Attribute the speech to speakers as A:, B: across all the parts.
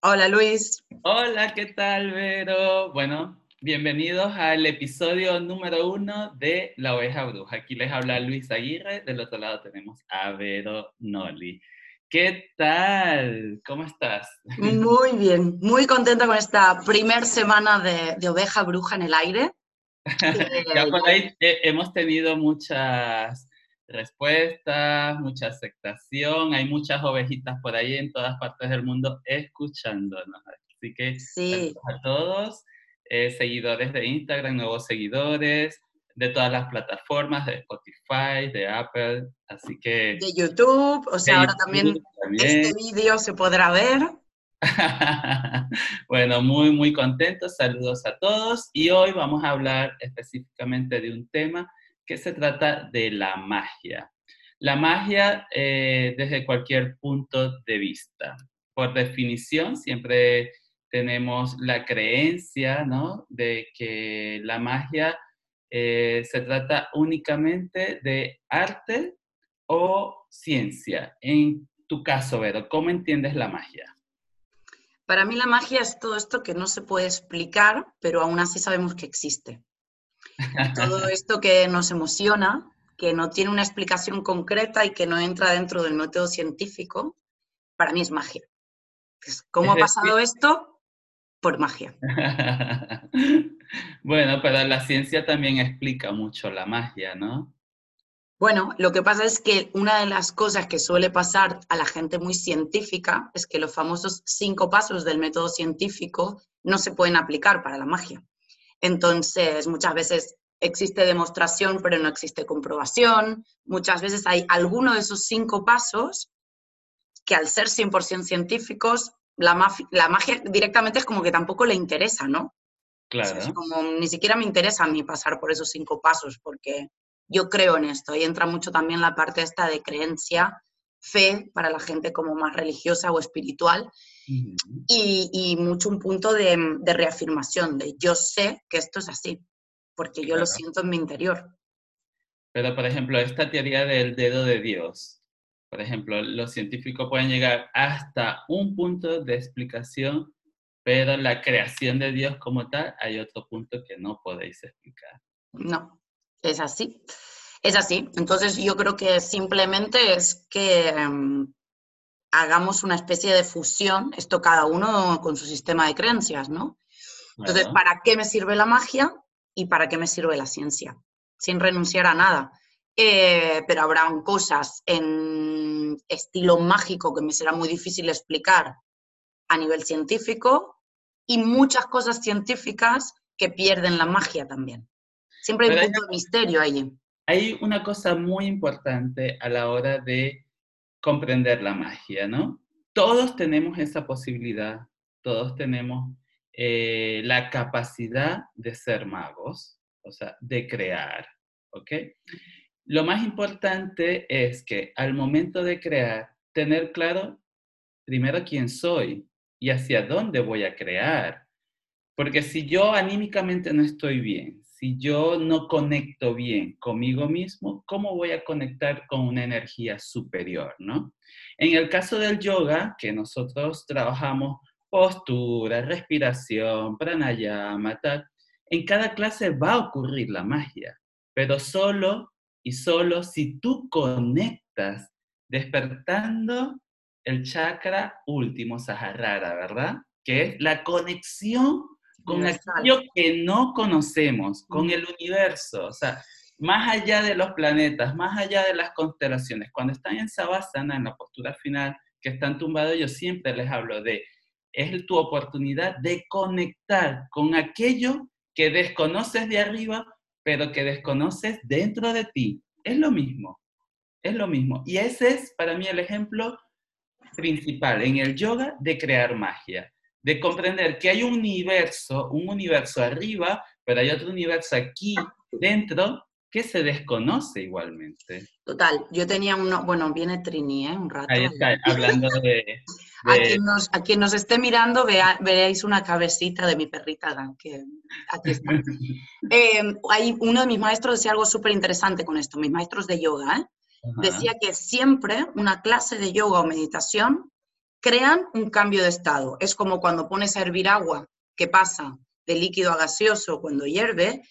A: Hola Luis.
B: Hola, ¿qué tal, Vero? Bueno, bienvenidos al episodio número uno de La Oveja Bruja. Aquí les habla Luis Aguirre, del otro lado tenemos a Vero Noli. ¿Qué tal? ¿Cómo estás?
A: Muy bien, muy contenta con esta primer semana de, Oveja Bruja en el aire.
B: ya por ahí eh, hemos tenido muchas respuestas, mucha aceptación, hay muchas ovejitas por ahí en todas partes del mundo escuchándonos. Así que
A: sí.
B: a todos, eh, seguidores de Instagram, nuevos seguidores de todas las plataformas, de Spotify, de Apple, así que...
A: De YouTube, o sea, ahora también, este vídeo se podrá ver.
B: bueno, muy, muy contentos, saludos a todos y hoy vamos a hablar específicamente de un tema que se trata de la magia. La magia eh, desde cualquier punto de vista. Por definición, siempre tenemos la creencia ¿no? de que la magia eh, se trata únicamente de arte o ciencia. En tu caso, Vero, ¿cómo entiendes la magia?
A: Para mí la magia es todo esto que no se puede explicar, pero aún así sabemos que existe. Todo esto que nos emociona, que no tiene una explicación concreta y que no entra dentro del método científico, para mí es magia. ¿Cómo ha pasado esto? Por magia.
B: bueno, pero la ciencia también explica mucho la magia, ¿no?
A: Bueno, lo que pasa es que una de las cosas que suele pasar a la gente muy científica es que los famosos cinco pasos del método científico no se pueden aplicar para la magia. Entonces, muchas veces existe demostración, pero no existe comprobación. Muchas veces hay alguno de esos cinco pasos que al ser 100% científicos, la, magia directamente es como que tampoco le interesa, ¿no?
B: Claro.
A: es como, ni siquiera me interesa a mí pasar por esos cinco pasos, porque yo creo en esto. Y entra mucho también la parte esta de creencia, fe para la gente como más religiosa o espiritual, y, mucho un punto de, reafirmación, de yo sé que esto es así, porque yo lo siento en mi interior.
B: Pero, por ejemplo, esta teoría del dedo de Dios, por ejemplo, los científicos pueden llegar hasta un punto de explicación, pero la creación de Dios como tal, hay otro punto que no podéis explicar.
A: No, es así. Es así. Entonces yo creo que simplemente es que em, hagamos una especie de fusión, esto cada uno con su sistema de creencias, ¿no? Entonces, ¿para qué me sirve la magia y para qué me sirve la ciencia? Sin renunciar a nada. Eh, pero habrán cosas en estilo mágico que me será muy difícil explicar a nivel científico y muchas cosas científicas que pierden la magia también. Siempre hay un punto de misterio ahí.
B: Hay una cosa muy importante a la hora de comprender la magia, ¿no? Todos tenemos esa posibilidad, todos tenemos eh, la capacidad de ser magos, o sea, de crear, ¿ok? Lo más importante es que al momento de crear, tener claro primero quién soy y hacia dónde voy a crear. Porque si yo anímicamente no estoy bien, si yo no conecto bien conmigo mismo, ¿cómo voy a conectar con una energía superior, no? En el caso del yoga, que nosotros trabajamos postura, respiración, pranayama, tal, en cada clase va a ocurrir la magia, pero solo y solo si tú conectas despertando el chakra último, Sahasrara, ¿verdad? Que es la conexión con aquello que no conocemos, con el universo, o sea, más allá de los planetas, más allá de las constelaciones. Cuando están en Savasana, en la postura final, que están tumbados, yo siempre les hablo de, es tu oportunidad de conectar con aquello que desconoces de arriba, pero que desconoces dentro de ti. Es lo mismo, es lo mismo. Y ese es para mí el ejemplo principal en el yoga de crear magia de comprender que hay un universo, un universo arriba, pero hay otro universo aquí dentro que se desconoce igualmente.
A: Total, yo tenía uno, bueno, viene Trini, ¿eh? Un rato.
B: Ahí está, hablando de...
A: A, quien nos, esté mirando, vea, veréis una cabecita de mi perrita, que aquí está. Eh, hay, uno de mis maestros decía algo súper interesante con esto, mis maestros de yoga, ¿eh? Decía que siempre una clase de yoga o meditación crean un cambio de estado. Es como cuando pones a hervir agua, que pasa de líquido a gaseoso cuando hierve.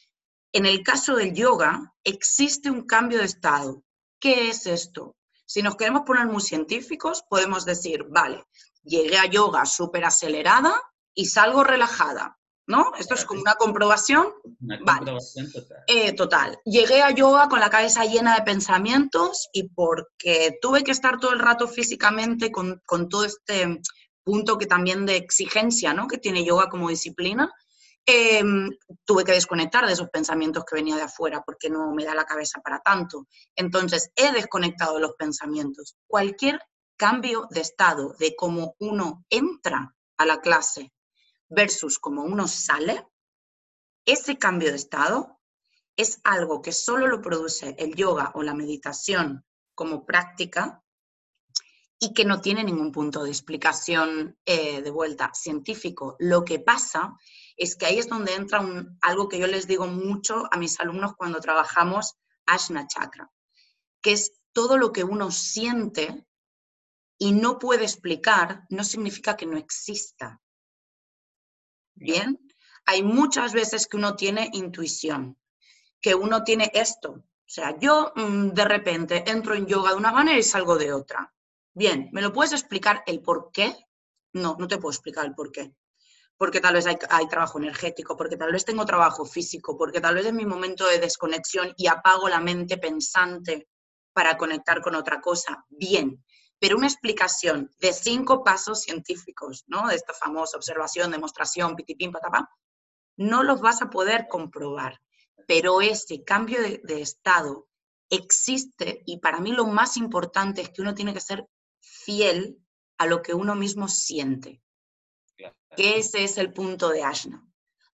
A: En el caso del yoga, existe un cambio de estado. ¿Qué es esto? Si nos queremos poner muy científicos, podemos decir, vale, llegué a yoga súper acelerada y salgo relajada, ¿no? Esto es como una comprobación.
B: Una comprobación total.
A: Eh, total. Llegué a yoga con la cabeza llena de pensamientos y porque tuve que estar todo el rato físicamente con, con todo este punto que también de exigencia, ¿no? Que tiene yoga como disciplina, Em, tuve que desconectar de esos pensamientos que venía de afuera porque no me da la cabeza para tanto. Entonces, he desconectado de los pensamientos. Cualquier cambio de estado de cómo uno entra a la clase versus cómo uno sale, ese cambio de estado es algo que solo lo produce el yoga o la meditación como práctica y que no tiene ningún punto de explicación eh, de vuelta científico. Lo que pasa es que ahí es donde entra un, algo que yo les digo mucho a mis alumnos cuando trabajamos Ashna Chakra, que es todo lo que uno siente y no puede explicar, no significa que no exista. Bien, hay muchas veces que uno tiene intuición, que uno tiene esto. O sea, yo mm, de repente entro en yoga de una manera y salgo de otra. Bien, ¿me lo puedes explicar el por qué? No, no te puedo explicar el por qué porque tal vez hay, trabajo energético, porque tal vez tengo trabajo físico, porque tal vez es mi momento de desconexión y apago la mente pensante para conectar con otra cosa. Bien, pero una explicación de cinco pasos científicos, ¿no? De esta famosa observación, demostración, pitipim, patapá, no los vas a poder comprobar. Pero ese cambio de, de estado existe y para mí lo más importante es que uno tiene que ser fiel a lo que uno mismo siente que ese es el punto de Ashna.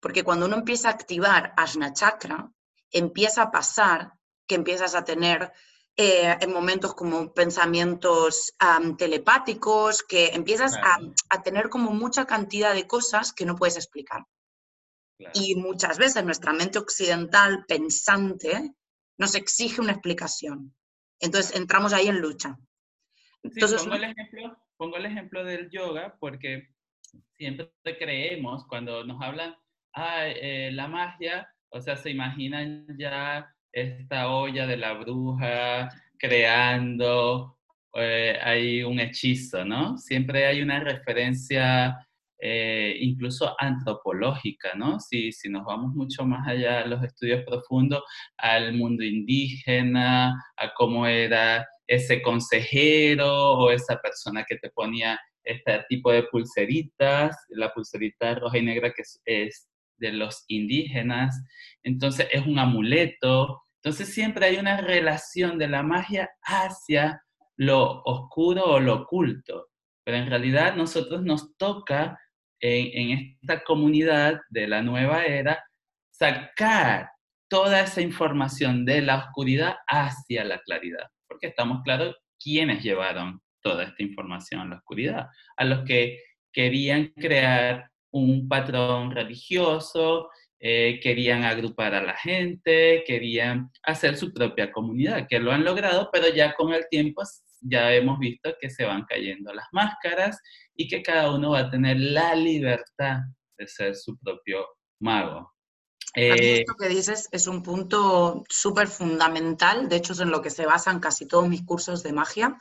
A: Porque cuando uno empieza a activar Ashna Chakra, empieza a pasar que empiezas a tener eh, en momentos como pensamientos telepáticos, que empiezas a, tener como mucha cantidad de cosas que no puedes explicar. Y muchas veces nuestra mente occidental pensante nos exige una explicación. Entonces entramos ahí en lucha.
B: Entonces, pongo, el ejemplo, pongo el ejemplo del yoga porque siempre creemos cuando nos hablan, ah, la magia, o sea, se imaginan ya esta olla de la bruja creando eh, hay un hechizo, ¿no? Siempre hay una referencia eh, incluso antropológica, ¿no? Si, si nos vamos mucho más allá los estudios profundos, al mundo indígena, a cómo era ese consejero o esa persona que te ponía este tipo de pulseritas, la pulserita roja y negra que es, de los indígenas, entonces es un amuleto, entonces siempre hay una relación de la magia hacia lo oscuro o lo oculto, pero en realidad nosotros nos toca en, esta comunidad de la nueva era sacar toda esa información de la oscuridad hacia la claridad, porque estamos claros quiénes llevaron toda esta información en la oscuridad, a los que querían crear un patrón religioso, eh, querían agrupar a la gente, querían hacer su propia comunidad, que lo han logrado, pero ya con el tiempo ya hemos visto que se van cayendo las máscaras y que cada uno va a tener la libertad de ser su propio mago.
A: Eh, esto que dices es un punto súper fundamental, de hecho es en lo que se basan casi todos mis cursos de magia,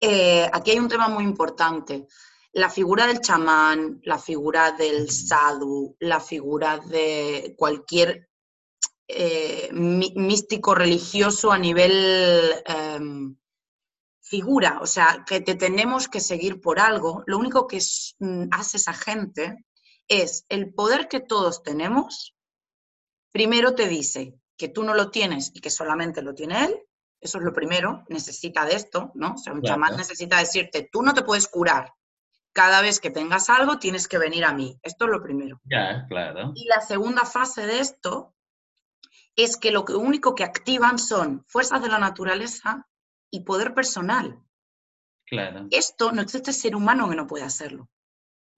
A: eh, aquí hay un tema muy importante. La figura del chamán, la figura del sadhu, la figura de cualquier eh, místico religioso a nivel em, figura, o sea, que te tenemos que seguir por algo, lo único que mm, hace esa gente es el poder que todos tenemos, primero te dice que tú no lo tienes y que solamente lo tiene él, eso es lo primero, necesita de esto, ¿no? O sea, un chamán necesita decirte, tú no te puedes curar. Cada vez que tengas algo, tienes que venir a mí. Esto es lo primero.
B: Ya, claro.
A: Y la segunda fase de esto es que lo único que activan son fuerzas de la naturaleza y poder personal.
B: Claro.
A: Esto no existe ser humano que no puede hacerlo.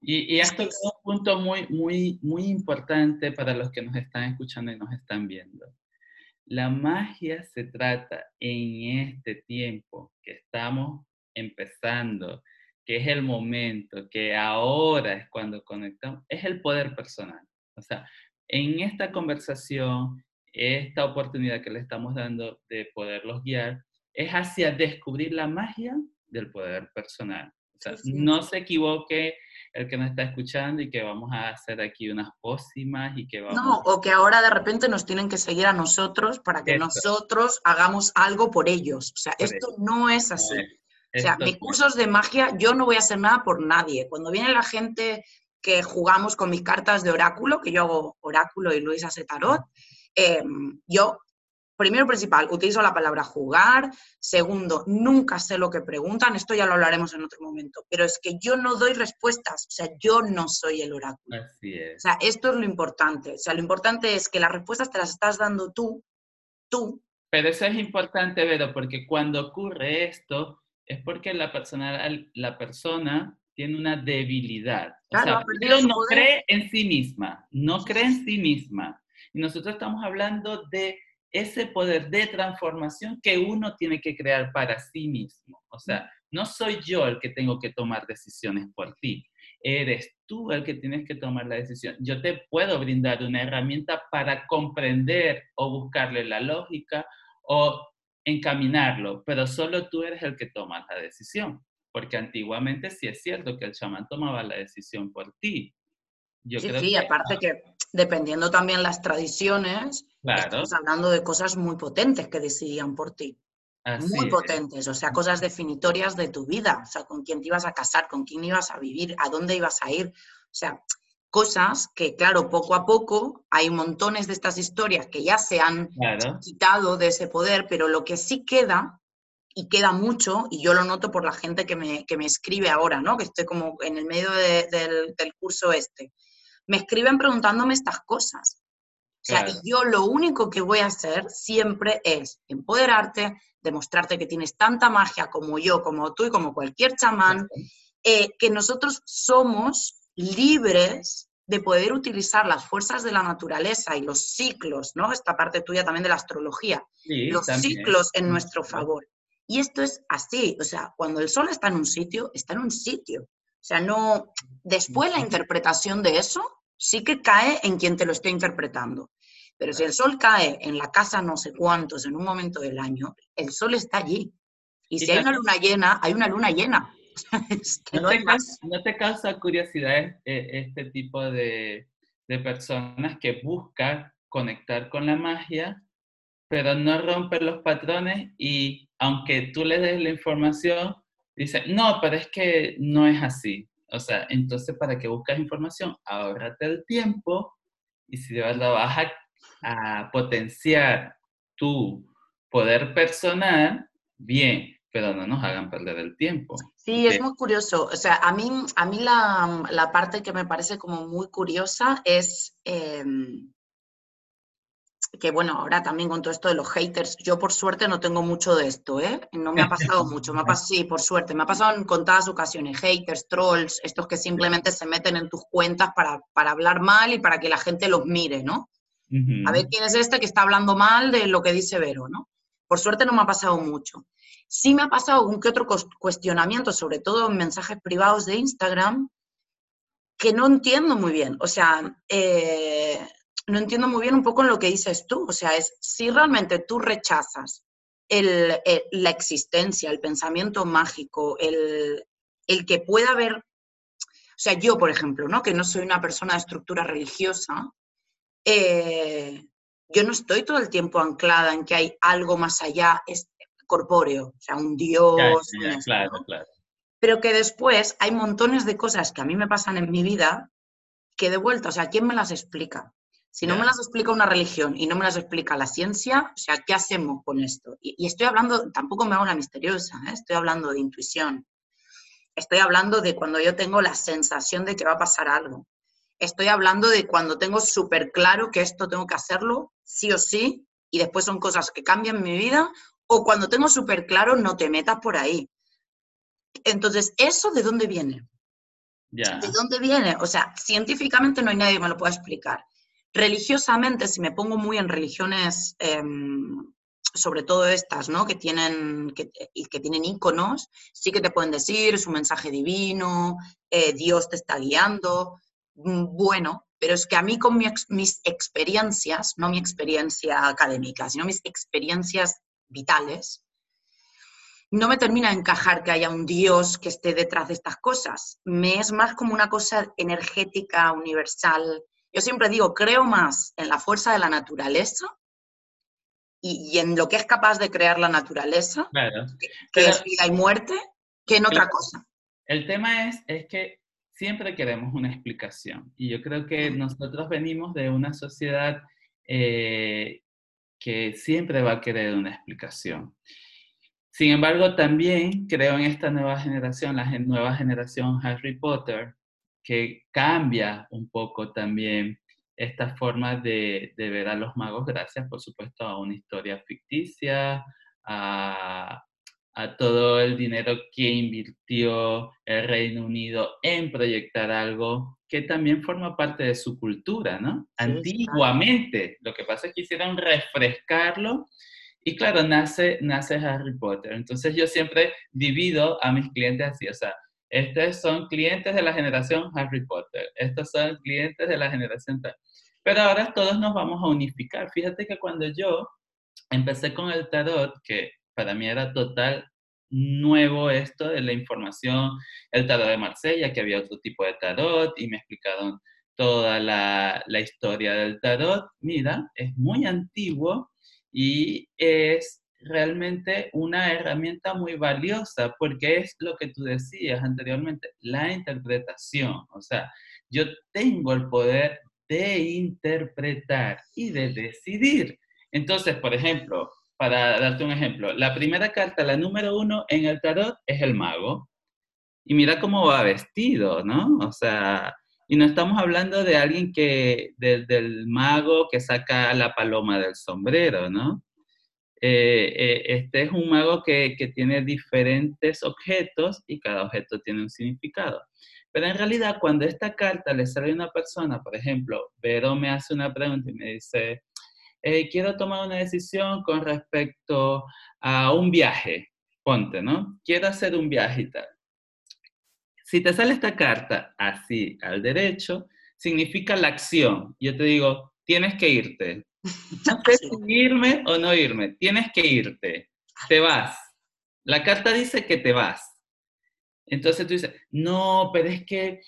B: Y, y esto es un punto muy, muy, muy importante para los que nos están escuchando y nos están viendo. La magia se trata en este tiempo que estamos empezando que es el momento, que ahora es cuando conectamos, es el poder personal. O sea, en esta conversación, esta oportunidad que le estamos dando de poderlos guiar, es hacia descubrir la magia del poder personal. O sea, no se equivoque el que nos está escuchando y que vamos a hacer aquí unas pócimas y que vamos...
A: No, o que ahora de repente nos tienen que seguir a nosotros para que nosotros hagamos algo por ellos. O sea, esto no es así. O sea, mis cursos de magia, yo no voy a hacer nada por nadie. Cuando viene la gente que jugamos con mis cartas de oráculo, que yo hago oráculo y Luis hace tarot, em, yo primero principal, utilizo la palabra jugar. Segundo, nunca sé lo que preguntan. Esto ya lo hablaremos en otro momento. Pero es que yo no doy respuestas. O sea, yo no soy el oráculo.
B: Así es.
A: O sea, esto es lo importante. O sea, lo importante es que las respuestas te las estás dando tú, tú.
B: Pero eso es importante, Vero, porque cuando ocurre esto, es porque la persona, la persona tiene una debilidad.
A: Claro,
B: o sea, no cree en sí misma, no cree en sí misma. Y nosotros estamos hablando de ese poder de transformación que uno tiene que crear para sí mismo. O sea, no soy yo el que tengo que tomar decisiones por ti, eres tú el que tienes que tomar la decisión. Yo te puedo brindar una herramienta para comprender o buscarle la lógica o encaminarlo, pero solo tú eres el que toma la decisión, porque antiguamente sí es cierto que el chamán tomaba la decisión por ti.
A: Yo sí, sí, aparte que dependiendo también las tradiciones, estamos hablando de cosas muy potentes que decidían por ti. muy potentes, o sea, cosas definitorias de tu vida, o sea, con quién te ibas a casar, con quién ibas a vivir, a dónde ibas a ir, o sea, cosas que, claro, poco a poco hay montones de estas historias que ya se han quitado de ese poder, pero lo que sí queda, y queda mucho, y yo lo noto por la gente que me, que me escribe ahora, ¿no? Que estoy como en el medio del, del curso este me escriben preguntándome estas cosas. O sea, y yo lo único que voy a hacer siempre es empoderarte, demostrarte que tienes tanta magia como yo, como tú y como cualquier chamán, eh, que nosotros somos libres de poder utilizar las fuerzas de la naturaleza y los ciclos, ¿no? Esta parte tuya también de la astrología, los ciclos en nuestro favor. Y esto es así, o sea, cuando el sol está en un sitio, está en un sitio. O sea, no. Después la interpretación de eso sí que cae en quien te lo esté interpretando. Pero si el sol cae en la casa no sé cuántos en un momento del año, el sol está allí. Y si hay una luna llena, hay una luna llena.
B: No, te causa, ¿No, te causa, curiosidad eh, este tipo de, de personas que buscan conectar con la magia, pero no rompen los patrones y aunque tú le des la información, dice, no, pero es que no es así. O sea, entonces, ¿para qué buscas información? Ahórrate el tiempo y si vas a, a potenciar tu poder personal, bien, pero no nos hagan perder el tiempo.
A: Sí, es muy curioso. O sea, a mí, a mí la, la parte que me parece como muy curiosa es em, que bueno, ahora también con todo esto de los haters, yo por suerte no tengo mucho de esto, ¿eh? No me ha pasado mucho, me ha pasado, sí, por suerte, me ha pasado en contadas ocasiones, haters, trolls, estos que simplemente se meten en tus cuentas para, para hablar mal y para que la gente los mire, ¿no? A ver quién es este que está hablando mal de lo que dice Vero, ¿no? Por suerte no me ha pasado mucho. Sí me ha pasado algún que otro cuestionamiento, sobre todo en mensajes privados de Instagram, que no entiendo muy bien. O sea, eh, no entiendo muy bien un poco en lo que dices tú. O sea, es si realmente tú rechazas el, la existencia, el pensamiento mágico, el, que pueda haber. O sea, yo, por ejemplo, ¿no? que no soy una persona de estructura religiosa, eh, yo no estoy todo el tiempo anclada en que hay algo más allá corpóreo, o sea, un Dios. claro, claro. Pero que después hay montones de cosas que a mí me pasan en mi vida que de vuelta, o sea, ¿quién me las explica? Si no me las explica una religión y no me las explica la ciencia, o sea, ¿qué hacemos con esto? Y, estoy hablando, tampoco me hago la misteriosa, ¿eh? estoy hablando de intuición. Estoy hablando de cuando yo tengo la sensación de que va a pasar algo. Estoy hablando de cuando tengo súper claro que esto tengo que hacerlo, sí o sí, y después son cosas que cambian mi vida, o cuando tengo súper claro, no te metas por ahí. Entonces, ¿eso de dónde viene? ¿De dónde viene? O sea, científicamente no hay nadie que me lo pueda explicar religiosamente, si me pongo muy en religiones em, sobre todo estas, ¿no? Que tienen, que, que tienen iconos, sí que te pueden decir su mensaje divino, eh, Dios te está guiando. Mm, bueno, pero es que a mí con mis experiencias, no mi experiencia académica, sino mis experiencias vitales, no me termina de encajar que haya un Dios que esté detrás de estas cosas. Me es más como una cosa energética, universal. Yo siempre digo, creo más en la fuerza de la naturaleza y, en lo que es capaz de crear la naturaleza, que, es vida y muerte, que en otra cosa.
B: El tema es, es que siempre queremos una explicación. Y yo creo que nosotros venimos de una sociedad eh, que siempre va a querer una explicación. Sin embargo, también creo en esta nueva generación, la nueva generación Harry Potter, que cambia un poco también esta forma de, ver a los magos. Gracias, por supuesto, a una historia ficticia, a, todo el dinero que invirtió el Reino Unido en proyectar algo que también forma parte de su cultura, ¿no? Antiguamente, lo que pasa es que quisieron refrescarlo y claro, nace, nace Harry Potter. Entonces yo siempre divido a mis clientes así, o sea, estos son clientes de la generación Harry Potter, estos son clientes de la generación tal. Pero ahora todos nos vamos a unificar. Fíjate que cuando yo empecé con el tarot, que para mí era total nuevo esto de la información, el tarot de Marsella, que había otro tipo de tarot, y me explicaron toda la, historia del tarot. Mira, es muy antiguo y es realmente una herramienta muy valiosa porque es lo que tú decías anteriormente, la interpretación. O sea, yo tengo el poder de interpretar y de decidir. Entonces, por ejemplo, para darte un ejemplo, la primera carta, la número uno en el tarot, es el mago. Y mira cómo va vestido, ¿no? O sea, y no estamos hablando de alguien que, del mago que saca la paloma del sombrero, ¿no? Eh, eh, este es un mago que, que, tiene diferentes objetos y cada objeto tiene un significado. Pero en realidad, cuando esta carta le sale a una persona, por ejemplo, Vero me hace una pregunta y me dice, eh, quiero tomar una decisión con respecto a un viaje, ponte, ¿no? Quiero hacer un viaje y tal. Si te sale esta carta así al derecho, significa la acción. Yo te digo, tienes que irte. No sé si irme o no irme, tienes que irte. Te vas. La carta dice que te vas. Entonces tú dices, no, pero es que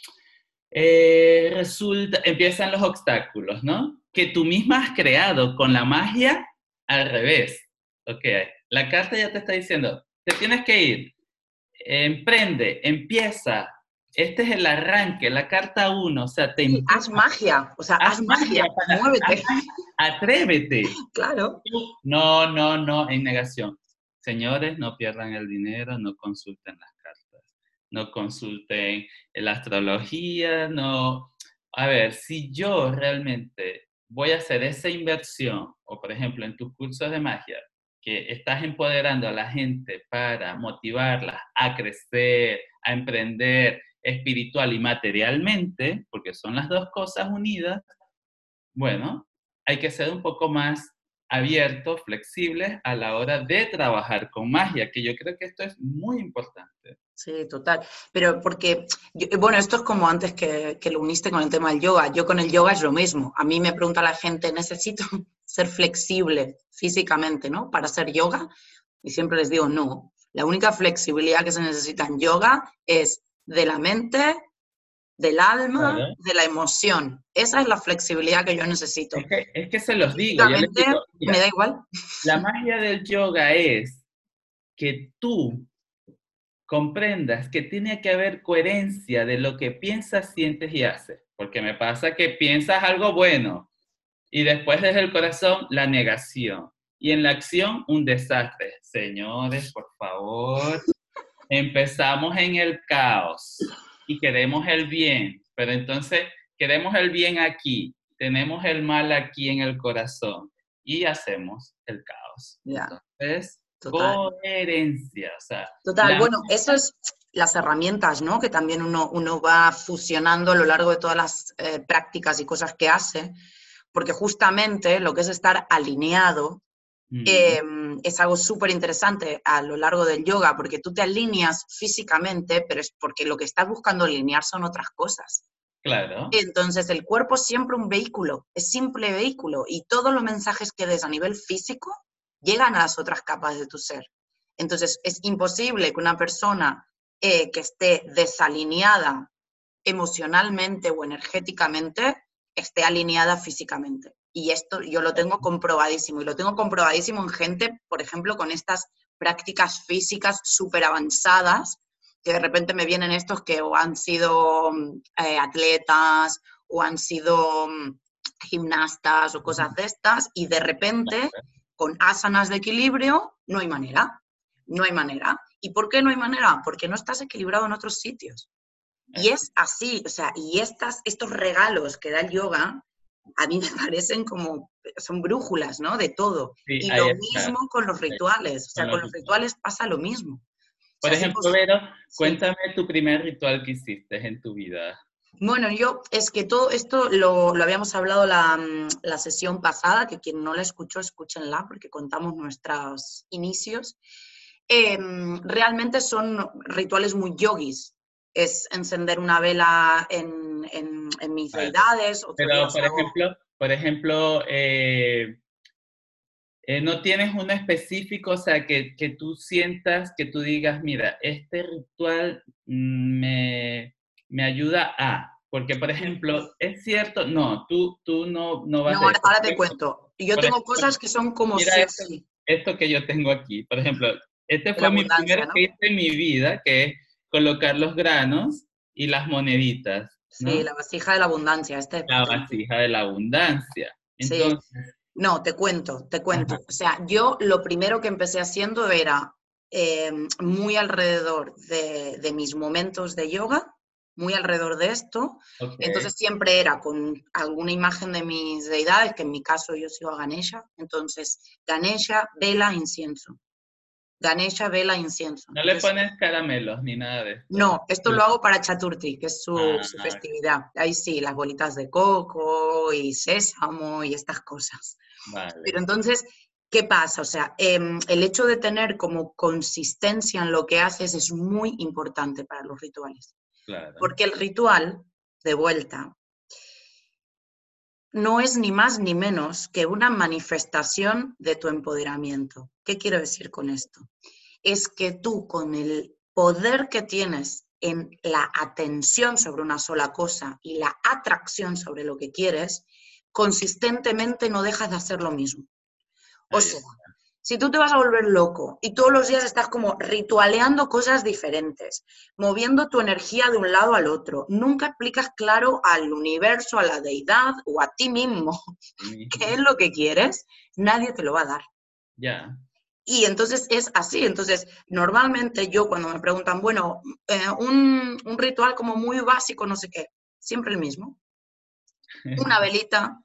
B: eh, resulta, empiezan los obstáculos, ¿no? Que tú misma has creado con la magia al revés. Ok, la carta ya te está diciendo, te tienes que ir, emprende, empieza, este es el arranque, la carta 1, o sea, te...
A: haz magia, o sea, haz, magia, muévete.
B: Atrévete.
A: Claro.
B: No, no, no, en negación. Señores, no pierdan el dinero, no consulten las cartas, no consulten la astrología, no... A ver, si yo realmente voy a hacer esa inversión, o por ejemplo en tus cursos de magia, que estás empoderando a la gente para motivarla a crecer, a emprender, espiritual y materialmente, porque son las dos cosas unidas, bueno, hay que ser un poco más abiertos, flexibles a la hora de trabajar con magia, que yo creo que esto es muy importante.
A: Sí, total. Pero porque, bueno, esto es como antes que, que, lo uniste con el tema del yoga. Yo con el yoga es lo mismo. A mí me pregunta la gente, necesito ser flexible físicamente, ¿no? Para hacer yoga. Y siempre les digo, no. La única flexibilidad que se necesita en yoga es de la mente, del alma, de la emoción. Esa es la flexibilidad que yo necesito.
B: Es que, se los digo.
A: me da igual.
B: La magia del yoga es que tú comprendas que tiene que haber coherencia de lo que piensas, sientes y haces. Porque me pasa que piensas algo bueno y después desde el corazón la negación. Y en la acción un desastre. Señores, por favor, empezamos en el caos y queremos el bien, pero entonces queremos el bien aquí, tenemos el mal aquí en el corazón y hacemos el caos. Entonces, coherencia. O sea,
A: Total, bueno, eso es las herramientas, ¿no? Que también uno, uno va fusionando a lo largo de todas las eh, prácticas y cosas que hace, porque justamente lo que es estar alineado, em, es algo súper interesante a lo largo del yoga, porque tú te alineas físicamente, pero es porque lo que estás buscando alinear son otras cosas.
B: Claro.
A: Entonces, el cuerpo es siempre un vehículo, es simple vehículo, y todos los mensajes que des a nivel físico llegan a las otras capas de tu ser. Entonces, es imposible que una persona eh, que esté desalineada emocionalmente o energéticamente esté alineada físicamente. Y esto yo lo tengo comprobadísimo. Y lo tengo comprobadísimo en gente, por ejemplo, con estas prácticas físicas súper avanzadas, que de repente me vienen estos que o han sido eh, atletas o han sido mm, gimnastas o cosas de estas, y de repente, con asanas de equilibrio, no hay manera. No hay manera. ¿Y por qué no hay manera? Porque no estás equilibrado en otros sitios. Y es así, o sea, y estas, estos regalos que da el yoga, a mí me parecen como, son brújulas, ¿no? De todo. y lo mismo con los rituales, o sea, con, los rituales pasa lo mismo.
B: Por ejemplo, Vero, cuéntame tu primer ritual que hiciste en tu vida.
A: Bueno, yo es que todo esto lo, lo habíamos hablado la, la, sesión pasada, que quien no la escuchó, escúchenla, porque contamos nuestros inicios. Em, realmente son rituales muy yogis. Es encender una vela en, en, mis deidades.
B: Pero, por ejemplo, por ejemplo eh, eh, no tienes uno específico, o sea, que, que, tú sientas, que tú digas, mira, este ritual me, me ayuda a... Porque, por ejemplo, es cierto, no, tú, tú no, no vas
A: no, ahora, te cuento. Yo tengo cosas que son como
B: mira esto, que yo tengo aquí, por ejemplo, este fue mi primer ¿no? en mi vida, que es colocar los granos y las moneditas.
A: Sí, la vasija de la abundancia. Este
B: la vasija de la abundancia.
A: Entonces, sí. No, te cuento, te cuento. O sea, yo lo primero que empecé haciendo era eh, muy alrededor de, de, mis momentos de yoga, muy alrededor de esto. Okay. Entonces siempre era con alguna imagen de mis deidades, que en mi caso yo sigo a Ganesha. Entonces, Ganesha, vela, incienso. Ganesha, vela, incienso.
B: No le pones caramelos ni nada de esto.
A: No, esto lo hago para Chaturthi, que es su, ah, su festividad. Ahí sí, las bolitas de coco y sésamo y estas cosas.
B: Vale.
A: Pero entonces, ¿qué pasa? O sea, eh, el hecho de tener como consistencia en lo que haces es muy importante para los rituales.
B: Claro.
A: Porque el ritual, de vuelta, no es ni más ni menos que una manifestación de tu empoderamiento. ¿Qué quiero decir con esto? Es que tú con el poder que tienes en la atención sobre una sola cosa y la atracción sobre lo que quieres, consistentemente no dejas de hacer lo mismo. O sea, si tú te vas a volver loco y todos los días estás como ritualeando cosas diferentes, moviendo tu energía de un lado al otro, nunca explicas claro al universo, a la deidad o a ti mismo qué es lo que quieres, nadie te lo va a dar.
B: Ya. Yeah.
A: Y entonces es así. Entonces, normalmente yo cuando me preguntan, bueno, eh, un, un ritual como muy básico, no sé qué, siempre el mismo. Una velita,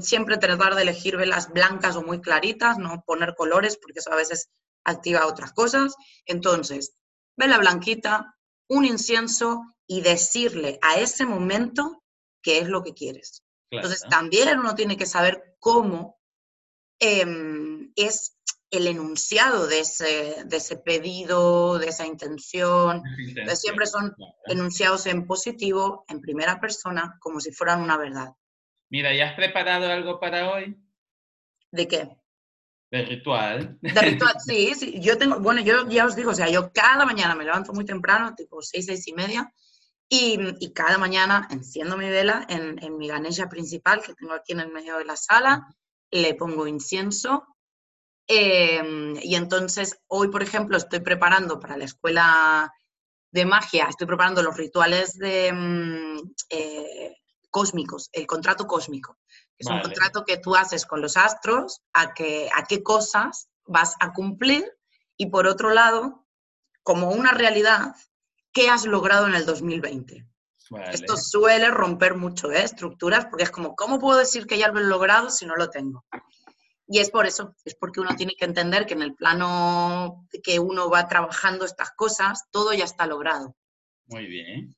A: siempre tratar de elegir velas blancas o muy claritas, no poner colores porque eso a veces activa otras cosas. Entonces, vela blanquita, un incienso y decirle a ese momento qué es lo que quieres.
B: Claro.
A: Entonces, también uno tiene que saber cómo eh, es el enunciado de ese, de ese pedido, de esa intención. Entonces, siempre son enunciados en positivo, en primera persona, como si fueran una verdad.
B: Mira, ¿ya has preparado algo para hoy?
A: ¿De qué?
B: De ritual.
A: De ritual, sí, sí. Yo tengo, bueno, yo ya os digo, o sea, yo cada mañana me levanto muy temprano, tipo seis, seis y media, y, y cada mañana enciendo mi vela en, en, mi ganesha principal que tengo aquí en el medio de la sala, le pongo incienso. Eh, y entonces, hoy, por ejemplo, estoy preparando para la escuela de magia, estoy preparando los rituales de. Mm, eh, cósmicos, el contrato cósmico. Es vale. un contrato que tú haces con los astros a, que, a qué cosas vas a cumplir y por otro lado, como una realidad, ¿qué has logrado en el 2020? Vale. Esto suele romper mucho ¿eh? estructuras porque es como, ¿cómo puedo decir que ya lo he logrado si no lo tengo? Y es por eso, es porque uno tiene que entender que en el plano que uno va trabajando estas cosas, todo ya está logrado.
B: Muy bien.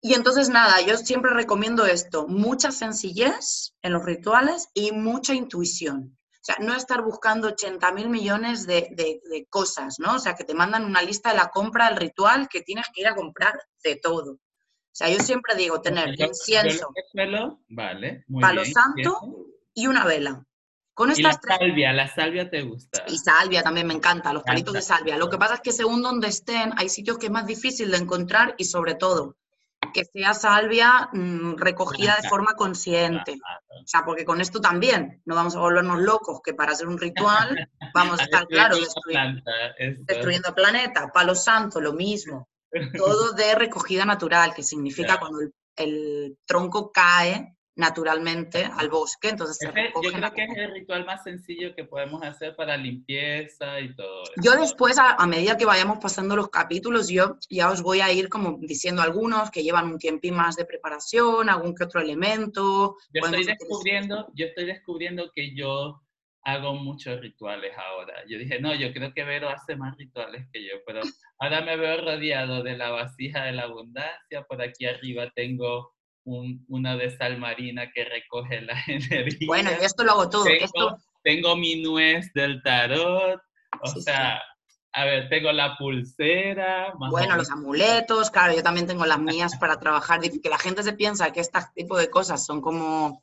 A: Y entonces, nada, yo siempre recomiendo esto, mucha sencillez en los rituales y mucha intuición. O sea, no estar buscando 80 mil millones de, de, cosas, ¿no? O sea, que te mandan una lista de la compra del ritual que tienes que ir a comprar de todo. O sea, yo siempre digo tener incienso,
B: vale,
A: palo santo y una vela.
B: Con y la salvia, la salvia te gusta.
A: Y salvia también me encanta, los palitos de salvia. Lo que pasa es que según donde estén, hay sitios que es más difícil de encontrar y sobre todo que sea salvia mm, recogida de forma consciente. O sea, porque con esto también no vamos a volvernos locos, que para hacer un ritual vamos a estar, claro, destruyendo, destruyendo el planeta. Palo santo, lo mismo. Todo de recogida natural, que significa cuando el, tronco cae naturalmente al bosque, entonces
B: se Yo creo que es el ritual más sencillo que podemos hacer para limpieza y todo eso.
A: Yo después, a, medida que vayamos pasando los capítulos, yo ya os voy a ir como diciendo algunos que llevan un tiempín más de preparación, algún que otro elemento.
B: Yo estoy descubriendo, yo estoy descubriendo que yo hago muchos rituales ahora. Yo dije, no, yo creo que Vero hace más rituales que yo, pero ahora me veo rodeado de la vasija de la abundancia, por aquí arriba tengo una de sal marina que recoge la energía.
A: Bueno, yo esto lo hago todo.
B: Tengo,
A: esto...
B: tengo mi nuez del tarot, o sea, a ver, tengo la pulsera.
A: bueno, los amuletos, claro, yo también tengo las mías para trabajar. Que la gente se piensa que este tipo de cosas son como,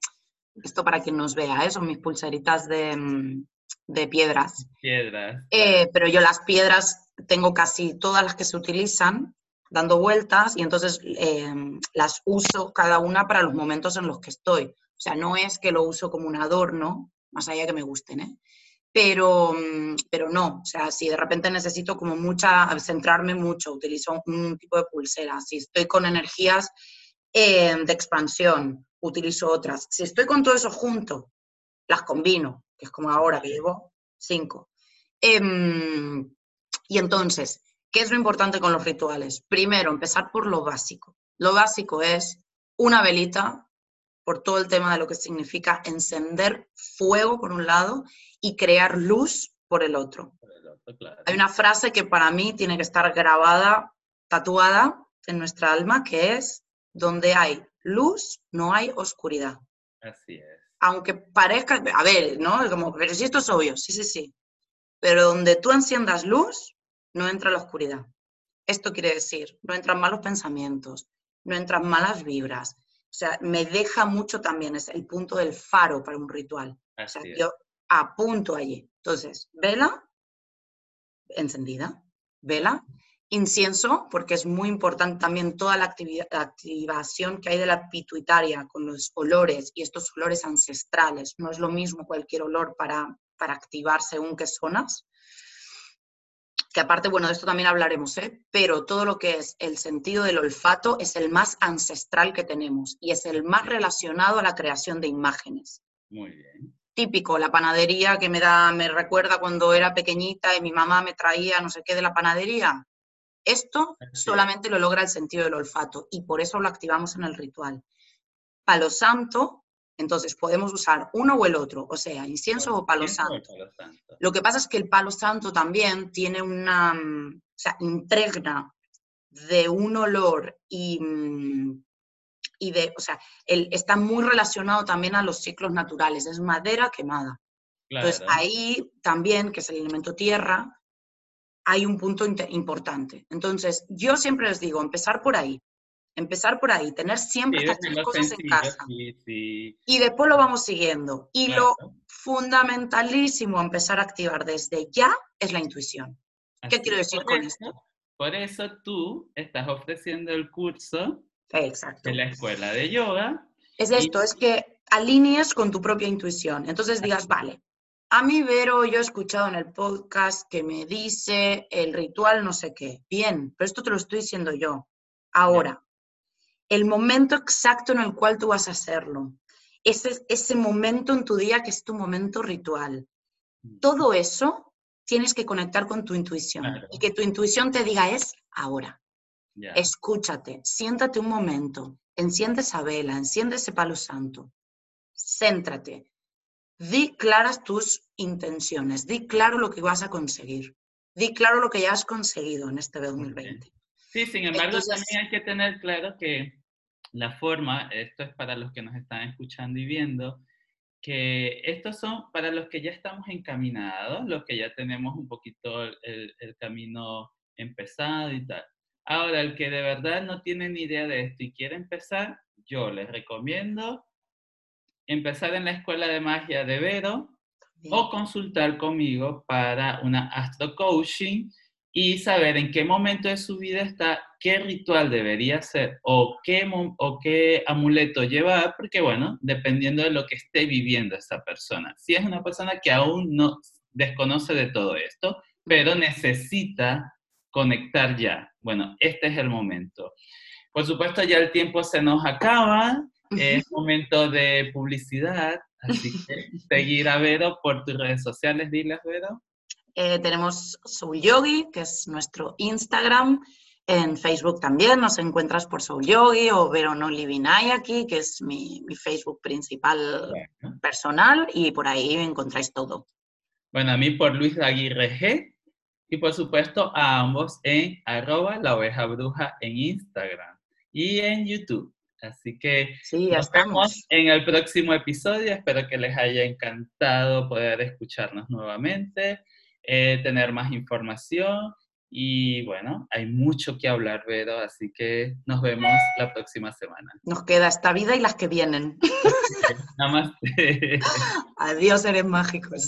A: esto para quien nos vea, ¿eh? son mis pulseritas de, mm, de piedras.
B: Piedras.
A: Eh, pero yo las piedras tengo casi todas las que se utilizan dando vueltas y entonces em, las uso cada una para los momentos en los que estoy. O sea, no es que lo uso como un adorno, más allá que me gusten, ¿eh? Pero, mm, pero no, o sea, si de repente necesito como mucha, centrarme mucho, utilizo un tipo de pulsera. Si estoy con energías em, de expansión, utilizo otras. Si estoy con todo eso junto, las combino, que es como ahora que llevo cinco. Em, y entonces, ¿Qué es lo importante con los rituales? Primero, empezar por lo básico. Lo básico es una velita, por todo el tema de lo que significa encender fuego por un lado y crear luz por el otro. Hay una frase que para mí tiene que estar grabada, tatuada en nuestra alma, que es, donde hay luz, no hay oscuridad.
B: Así es.
A: Aunque parezca, a ver, ¿no? Como, pero si esto es obvio, sí, sí, sí. Pero donde tú enciendas luz, no entra la oscuridad. Esto quiere decir, no entran malos pensamientos, no entran malas vibras. O sea, me deja mucho también, es el punto del faro para un ritual. o sea, yo apunto allí. Entonces, vela encendida, vela, incienso, porque es muy importante también toda la, activación que hay de la pituitaria con los olores y estos olores ancestrales. No es lo mismo cualquier olor para, para activar según qué zonas que aparte, bueno, de esto también hablaremos, ¿eh? pero todo lo que es el sentido del olfato es el más ancestral que tenemos y es el más relacionado a la creación de imágenes.
B: Muy bien.
A: Típico, la panadería que me da, me recuerda cuando era pequeñita y mi mamá me traía no sé qué de la panadería. Esto solamente lo logra el sentido del olfato y por eso lo activamos en el ritual. Palo santo entonces, podemos usar uno o el otro, o sea, incienso o palo santo. Lo que pasa es que el palo santo también tiene una, o sea, impregna de un olor y, mm, y de, o sea, está muy relacionado también a los ciclos naturales, es madera quemada. Entonces, ahí también, que es el elemento tierra, hay un punto importante. Entonces, yo siempre les digo, empezar por ahí. Empezar por ahí, tener siempre estas tres cosas en casa. Y después lo vamos siguiendo. Y lo fundamentalísimo empezar a activar desde ya es la intuición. ¿Qué quiero decir con esto?
B: Por eso tú estás ofreciendo el curso
A: Exacto.
B: de la escuela de yoga.
A: Es esto, es que alinees con tu propia intuición. Entonces digas, vale, a mí, Vero, yo he escuchado en el podcast que me dice el ritual no sé qué. Bien, pero esto te lo estoy diciendo yo. Ahora, el momento exacto en el cual tú vas a hacerlo, ese, ese momento en tu día que es tu momento ritual. Mm. Todo eso tienes que conectar con tu intuición. Y que tu intuición te diga es ahora. Escúchate, siéntate un momento, enciende esa vela, enciende ese palo santo, céntrate, di claras tus intenciones, di claro lo que vas a conseguir, di claro lo que ya has conseguido en este 2020.
B: Sí, sin embargo, también hay que tener claro que la forma, esto es para los que nos están escuchando y viendo, que estos son para los que ya estamos encaminados, los que ya tenemos un poquito el, el camino empezado y tal. Ahora, el que de verdad no tiene ni idea de esto y quiere empezar, yo les recomiendo empezar en la escuela de magia de Vero o consultar conmigo para una astro coaching y saber en qué momento de su vida está, qué ritual debería hacer o qué, o qué amuleto llevar, porque bueno, dependiendo de lo que esté viviendo esa persona. Si es una persona que aún no desconoce de todo esto, pero necesita conectar ya. Bueno, este es el momento. Por supuesto, ya el tiempo se nos acaba, es momento de publicidad, así que seguir a Vero por tus redes sociales, diles, Vero.
A: Eh, tenemos Soul Yogi, que es nuestro Instagram. En Facebook también nos encuentras por Soul Yogi o Verono aquí, que es mi, Facebook principal personal, y por ahí encontráis todo.
B: Bueno, a mí por Luis Aguirre G, y por supuesto a ambos en arroba la oveja bruja en Instagram y en YouTube. Así que
A: sí, ya nos vemos
B: en el próximo episodio. Espero que les haya encantado poder escucharnos nuevamente. Eh, tener más información. Y bueno, hay mucho que hablar, Vero, así que nos vemos la próxima semana.
A: Nos queda esta vida y las que vienen.
B: Namaste.
A: Adiós, seres mágicos.